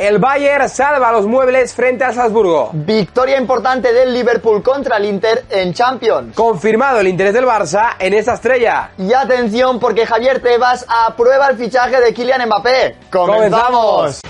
El Bayern salva los muebles frente al Salzburgo. Victoria importante del Liverpool contra el Inter en Champions. Confirmado el interés del Barça en esta estrella. Y atención porque Javier Tebas aprueba el fichaje de Kylian Mbappé. ¡Comenzamos!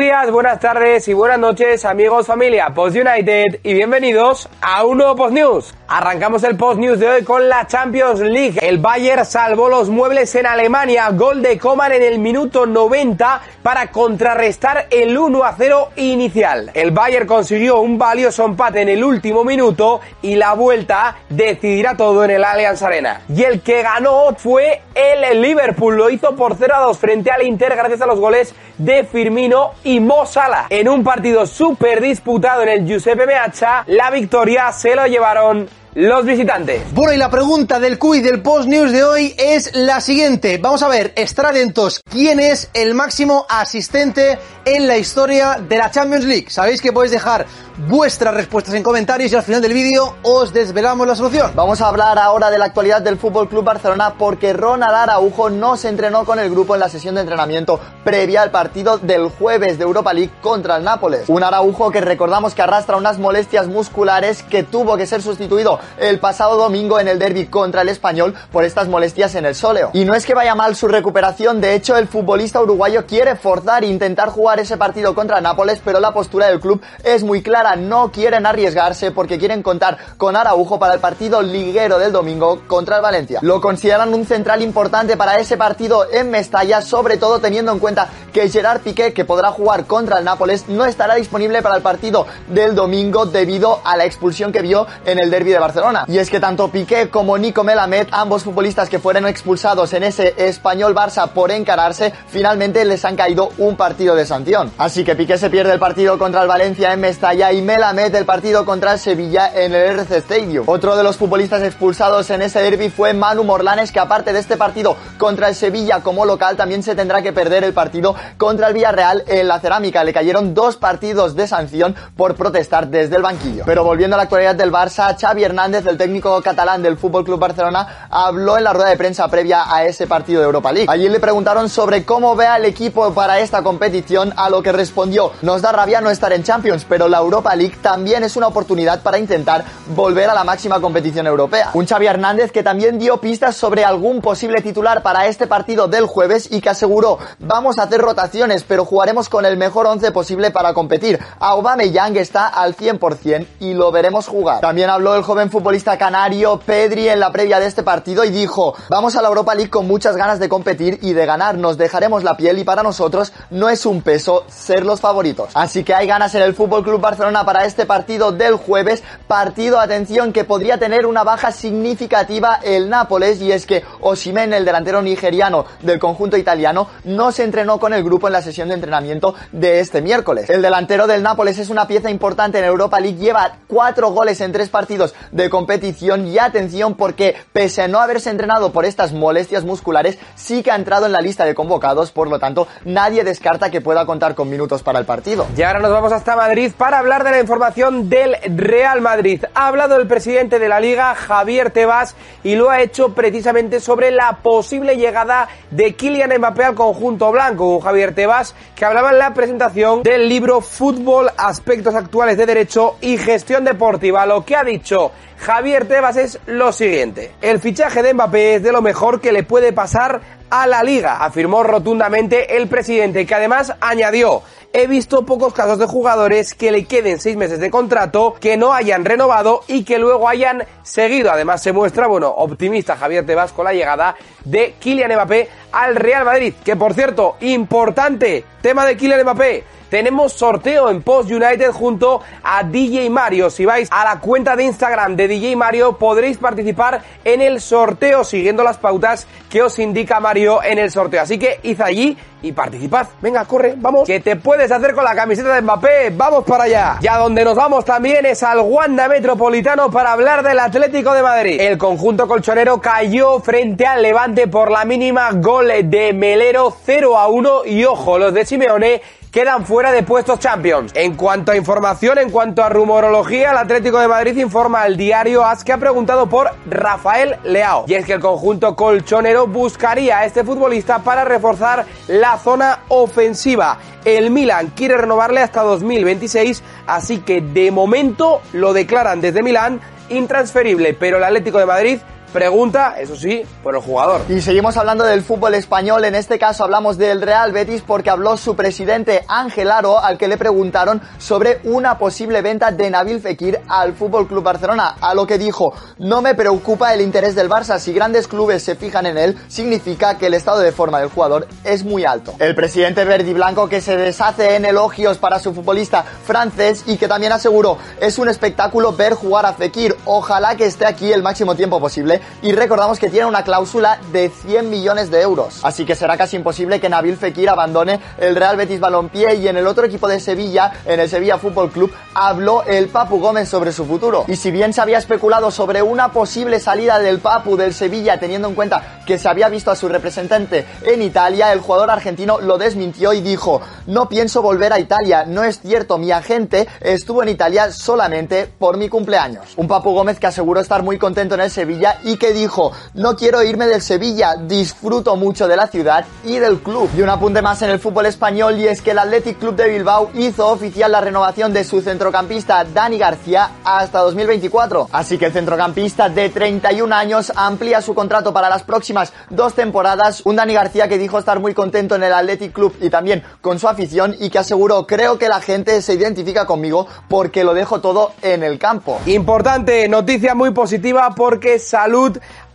Días, buenas tardes y buenas noches amigos, familia Post United y bienvenidos a un nuevo Post News. Arrancamos el Post News de hoy con la Champions League. El Bayern salvó los muebles en Alemania, gol de Coman en el minuto 90 para contrarrestar el 1 a 0 inicial. El Bayern consiguió un valioso empate en el último minuto y la vuelta decidirá todo en el Allianz Arena. Y el que ganó fue el Liverpool, lo hizo por 0 a 2 frente al Inter gracias a los goles de Firmino Mo Salah. En un partido súper disputado en el Giuseppe Meazza, la victoria se lo llevaron los visitantes. Bueno, y la pregunta del quiz del Post News de hoy es la siguiente. Vamos a ver, estar atentos. ¿Quién es el máximo asistente en la historia de la Champions League? Sabéis que podéis dejar vuestras respuestas en comentarios y al final del vídeo os desvelamos la solución. Vamos a hablar ahora de la actualidad del Fútbol Club Barcelona porque Ronald Araujo no se entrenó con el grupo en la sesión de entrenamiento previa al partido del jueves de Europa League contra el Nápoles. Un Araujo que recordamos que arrastra unas molestias musculares que tuvo que ser sustituido el pasado domingo en el derby contra el Español por estas molestias en el sóleo. Y no es que vaya mal su recuperación, de hecho el futbolista uruguayo quiere forzar e intentar jugar ese partido contra Nápoles, pero la postura del club es muy clara no quieren arriesgarse porque quieren contar con Araujo para el partido liguero del domingo contra el Valencia. Lo consideran un central importante para ese partido en Mestalla, sobre todo teniendo en cuenta que Gerard Piqué, que podrá jugar contra el Nápoles, no estará disponible para el partido del domingo debido a la expulsión que vio en el derby de Barcelona. Y es que tanto Piqué como Nico Melamed, ambos futbolistas que fueron expulsados en ese español Barça por encararse, finalmente les han caído un partido de sanción. Así que Piqué se pierde el partido contra el Valencia en Mestalla y Melamed del partido contra el Sevilla en el RC Stadium. Otro de los futbolistas expulsados en ese derby fue Manu Morlanes, que aparte de este partido contra el Sevilla como local, también se tendrá que perder el partido contra el Villarreal en la cerámica. Le cayeron dos partidos de sanción por protestar desde el banquillo. Pero volviendo a la actualidad del Barça, Xavi Hernández, el técnico catalán del Fútbol Club Barcelona, habló en la rueda de prensa previa a ese partido de Europa League. Allí le preguntaron sobre cómo ve al equipo para esta competición, a lo que respondió: Nos da rabia no estar en Champions, pero la Europa League también es una oportunidad para intentar volver a la máxima competición europea. Un Xavi Hernández que también dio pistas sobre algún posible titular para este partido del jueves y que aseguró vamos a hacer rotaciones pero jugaremos con el mejor once posible para competir. Aubameyang está al 100% y lo veremos jugar. También habló el joven futbolista canario Pedri en la previa de este partido y dijo vamos a la Europa League con muchas ganas de competir y de ganar, nos dejaremos la piel y para nosotros no es un peso ser los favoritos. Así que hay ganas en el Fútbol Club Barcelona para este partido del jueves. Partido, atención, que podría tener una baja significativa el Nápoles y es que Osimen, el delantero nigeriano del conjunto italiano, no se entrenó con el grupo en la sesión de entrenamiento de este miércoles. El delantero del Nápoles es una pieza importante en Europa League, lleva cuatro goles en tres partidos competición y atención porque pese a no haberse entrenado por estas molestias musculares, sí que ha entrado en la lista de convocados, por lo tanto nadie descarta que pueda contar con minutos para el partido. Y ahora nos vamos hasta Madrid para hablar de la información del Real Madrid. Ha hablado el presidente de la liga, Javier Tebas, y lo ha hecho precisamente sobre la posible llegada de Kylian Mbappé al conjunto blanco. Javier Tebas, que hablaba en la presentación del libro Fútbol, Aspectos Actuales de Derecho y Gestión Deportiva. Lo que ha dicho Javier Tebas es lo siguiente. El fichaje de Mbappé es de lo mejor que le puede pasar a la liga, afirmó rotundamente el presidente, que además añadió, he visto pocos casos de jugadores que le queden seis meses de contrato, que no hayan renovado y que luego hayan seguido. Además se muestra, bueno, optimista Javier Tebas con la llegada de Kylian Mbappé al Real Madrid, que por cierto, importante, tema de Kylian Mbappé, tenemos sorteo en Post United junto a DJ Mario. Si vais a la cuenta de Instagram de DJ Mario podréis participar en el sorteo siguiendo las pautas que os indica Mario en el sorteo. Así que id allí y participad. Venga, corre, vamos. Que te puedes hacer con la camiseta de Mbappé. Vamos para allá. Ya donde nos vamos también es al Wanda Metropolitano para hablar del Atlético de Madrid. El conjunto colchonero cayó frente al Levante por la mínima gol de Melero 0 a 1 y ojo, los de Simeone quedan fuera de puestos Champions. En cuanto a información, en cuanto a rumorología, el Atlético de Madrid informa al diario AS que ha preguntado por Rafael Leao. Y es que el conjunto colchonero buscaría a este futbolista para reforzar la zona ofensiva. El Milan quiere renovarle hasta 2026, así que de momento lo declaran desde Milán intransferible, pero el Atlético de Madrid Pregunta, eso sí, por el jugador. Y seguimos hablando del fútbol español, en este caso hablamos del Real Betis porque habló su presidente Ángel Aro al que le preguntaron sobre una posible venta de Nabil Fekir al Fútbol Club Barcelona, a lo que dijo, no me preocupa el interés del Barça, si grandes clubes se fijan en él, significa que el estado de forma del jugador es muy alto. El presidente verde blanco que se deshace en elogios para su futbolista francés y que también aseguró, es un espectáculo ver jugar a Fekir, ojalá que esté aquí el máximo tiempo posible y recordamos que tiene una cláusula de 100 millones de euros. Así que será casi imposible que Nabil Fekir abandone el Real Betis Balompié y en el otro equipo de Sevilla, en el Sevilla Fútbol Club, habló el Papu Gómez sobre su futuro. Y si bien se había especulado sobre una posible salida del Papu del Sevilla teniendo en cuenta que se había visto a su representante en Italia, el jugador argentino lo desmintió y dijo, no pienso volver a Italia, no es cierto, mi agente estuvo en Italia solamente por mi cumpleaños. Un Papu Gómez que aseguró estar muy contento en el Sevilla que dijo, no quiero irme del Sevilla, disfruto mucho de la ciudad y del club. Y un apunte más en el fútbol español y es que el Athletic Club de Bilbao hizo oficial la renovación de su centrocampista Dani García hasta 2024. Así que el centrocampista de 31 años amplía su contrato para las próximas dos temporadas. Un Dani García que dijo estar muy contento en el Athletic Club y también con su afición y que aseguró, creo que la gente se identifica conmigo porque lo dejo todo en el campo. Importante, noticia muy positiva porque Salud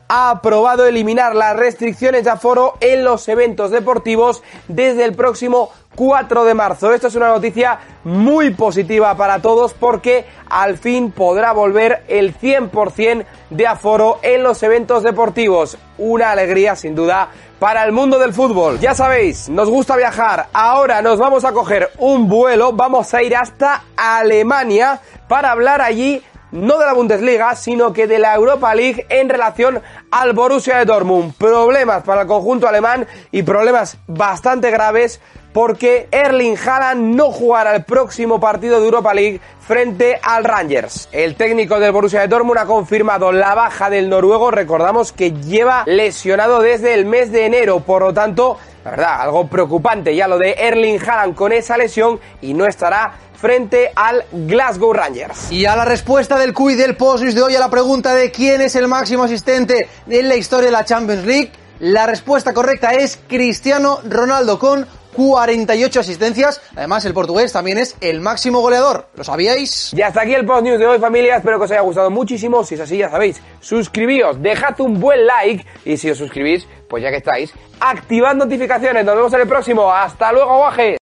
ha aprobado eliminar las restricciones de aforo en los eventos deportivos desde el próximo 4 de marzo. Esto es una noticia muy positiva para todos porque al fin podrá volver el 100% de aforo en los eventos deportivos. Una alegría sin duda para el mundo del fútbol. Ya sabéis, nos gusta viajar. Ahora nos vamos a coger un vuelo, vamos a ir hasta Alemania para hablar allí no de la Bundesliga, sino que de la Europa League en relación al Borussia de Dortmund. Problemas para el conjunto alemán y problemas bastante graves porque Erling Haaland no jugará el próximo partido de Europa League frente al Rangers. El técnico del Borussia de Dortmund ha confirmado la baja del noruego, recordamos que lleva lesionado desde el mes de enero, por lo tanto, la verdad, algo preocupante ya lo de Erling Haaland con esa lesión y no estará frente al Glasgow Rangers. Y a la respuesta del QI del post de hoy a la pregunta de quién es el máximo asistente en la historia de la Champions League, la respuesta correcta es Cristiano Ronaldo con 48 asistencias. Además, el portugués también es el máximo goleador. ¿Lo sabíais? Y hasta aquí el post news de hoy, familia. Espero que os haya gustado muchísimo. Si es así, ya sabéis, suscribíos, dejad un buen like. Y si os suscribís, pues ya que estáis, activad notificaciones. Nos vemos en el próximo. Hasta luego, guaje.